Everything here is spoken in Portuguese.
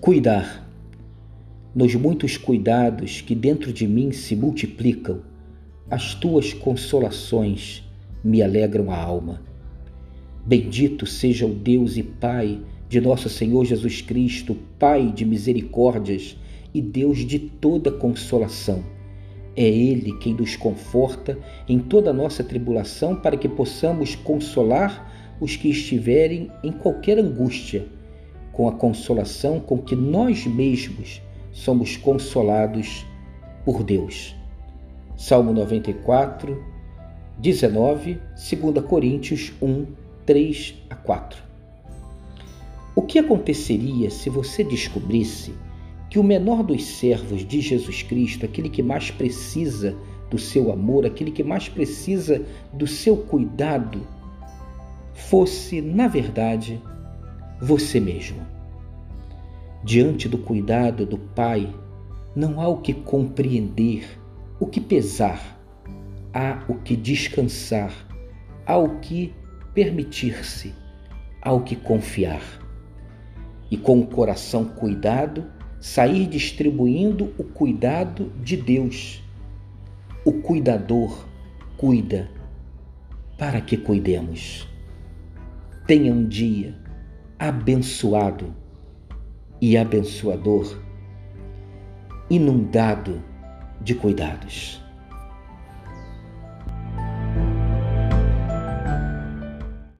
Cuidar. Nos muitos cuidados que dentro de mim se multiplicam, as tuas consolações me alegram a alma. Bendito seja o Deus e Pai de nosso Senhor Jesus Cristo, Pai de misericórdias e Deus de toda consolação. É Ele quem nos conforta em toda nossa tribulação para que possamos consolar os que estiverem em qualquer angústia com a consolação com que nós mesmos somos consolados por Deus. Salmo 94, 19, 2 Coríntios 1, 3 a 4. O que aconteceria se você descobrisse que o menor dos servos de Jesus Cristo, aquele que mais precisa do seu amor, aquele que mais precisa do seu cuidado, fosse, na verdade, você mesmo. Diante do cuidado do Pai, não há o que compreender, o que pesar, há o que descansar, há o que permitir-se, há o que confiar. E com o coração cuidado, sair distribuindo o cuidado de Deus. O cuidador cuida para que cuidemos. Tenha um dia abençoado e abençoador, inundado de cuidados.